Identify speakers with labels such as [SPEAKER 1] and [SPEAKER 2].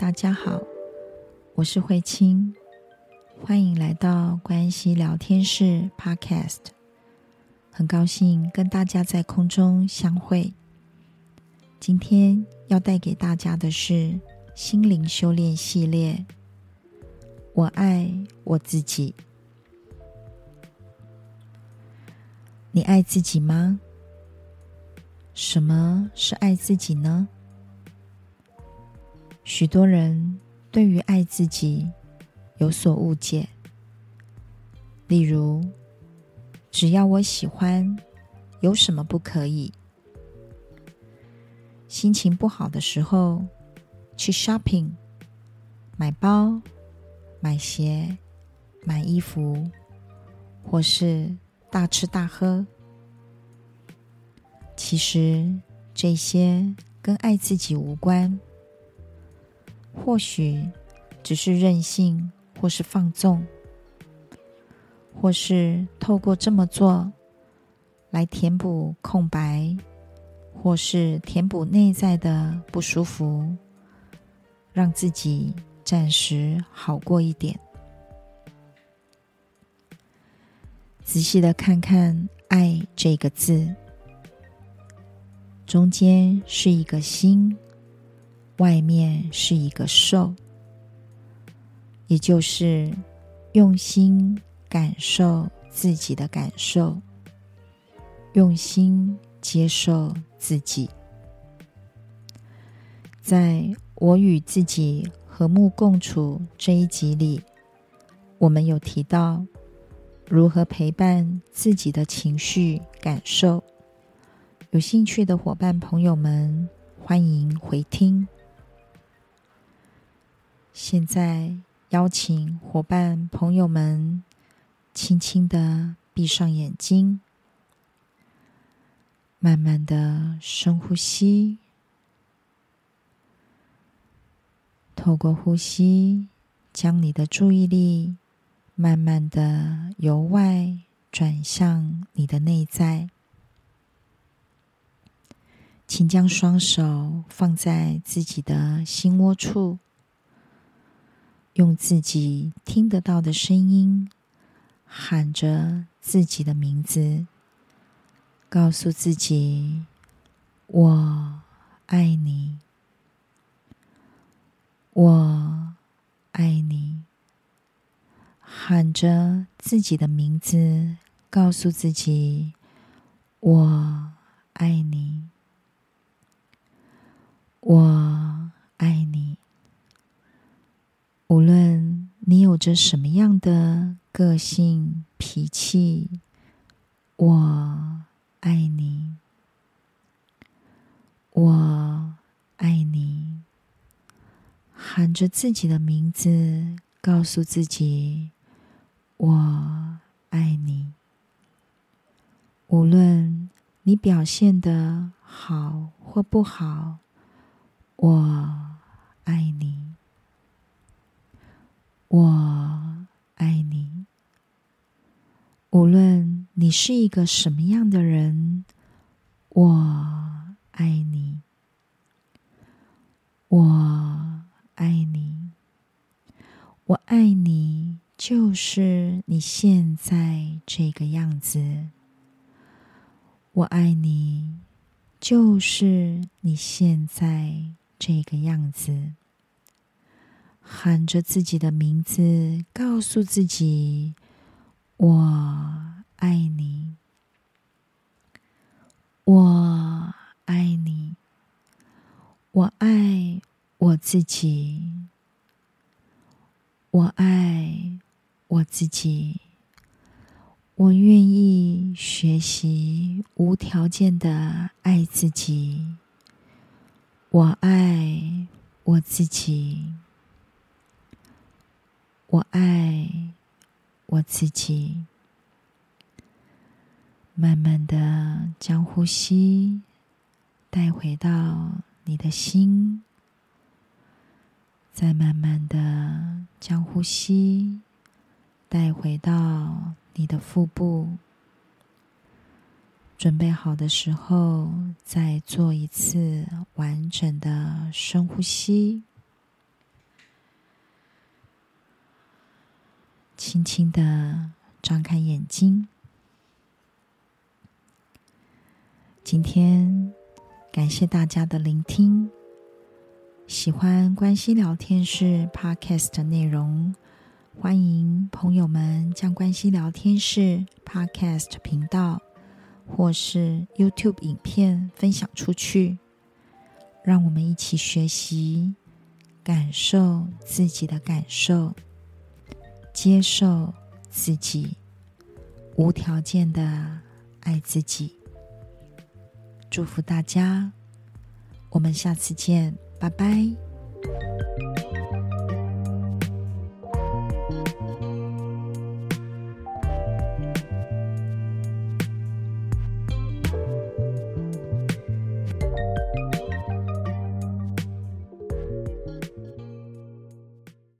[SPEAKER 1] 大家好，我是慧清，欢迎来到关系聊天室 Podcast，很高兴跟大家在空中相会。今天要带给大家的是心灵修炼系列，我爱我自己。你爱自己吗？什么是爱自己呢？许多人对于爱自己有所误解，例如，只要我喜欢，有什么不可以？心情不好的时候，去 shopping，买包、买鞋、买衣服，或是大吃大喝。其实这些跟爱自己无关，或许只是任性，或是放纵，或是透过这么做来填补空白，或是填补内在的不舒服，让自己暂时好过一点。仔细的看看“爱”这个字。中间是一个心，外面是一个受，也就是用心感受自己的感受，用心接受自己。在我与自己和睦共处这一集里，我们有提到如何陪伴自己的情绪感受。有兴趣的伙伴朋友们，欢迎回听。现在邀请伙伴朋友们轻轻的闭上眼睛，慢慢的深呼吸，透过呼吸，将你的注意力慢慢的由外转向你的内在。请将双手放在自己的心窝处，用自己听得到的声音喊着自己的名字，告诉自己：“我爱你，我爱你。”喊着自己的名字，告诉自己：“我爱你。”我爱你，无论你有着什么样的个性脾气，我爱你，我爱你，喊着自己的名字，告诉自己，我爱你。无论你表现的好或不好。我爱你，我爱你。无论你是一个什么样的人，我爱你，我爱你，我爱你，就是你现在这个样子。我爱你，就是你现在。这个样子，喊着自己的名字，告诉自己：“我爱你，我爱你，我爱我自己，我爱我自己，我愿意学习无条件的爱自己。”我爱我自己，我爱我自己。慢慢的将呼吸带回到你的心，再慢慢的将呼吸带回到你的腹部。准备好的时候，再做一次完整的深呼吸。轻轻的张开眼睛。今天感谢大家的聆听。喜欢关系聊天室 Podcast 的内容，欢迎朋友们将关系聊天室 Podcast 频道或是 YouTube 影片分享出去，让我们一起学习，感受自己的感受，接受自己，无条件的爱自己。祝福大家，我们下次见。拜拜。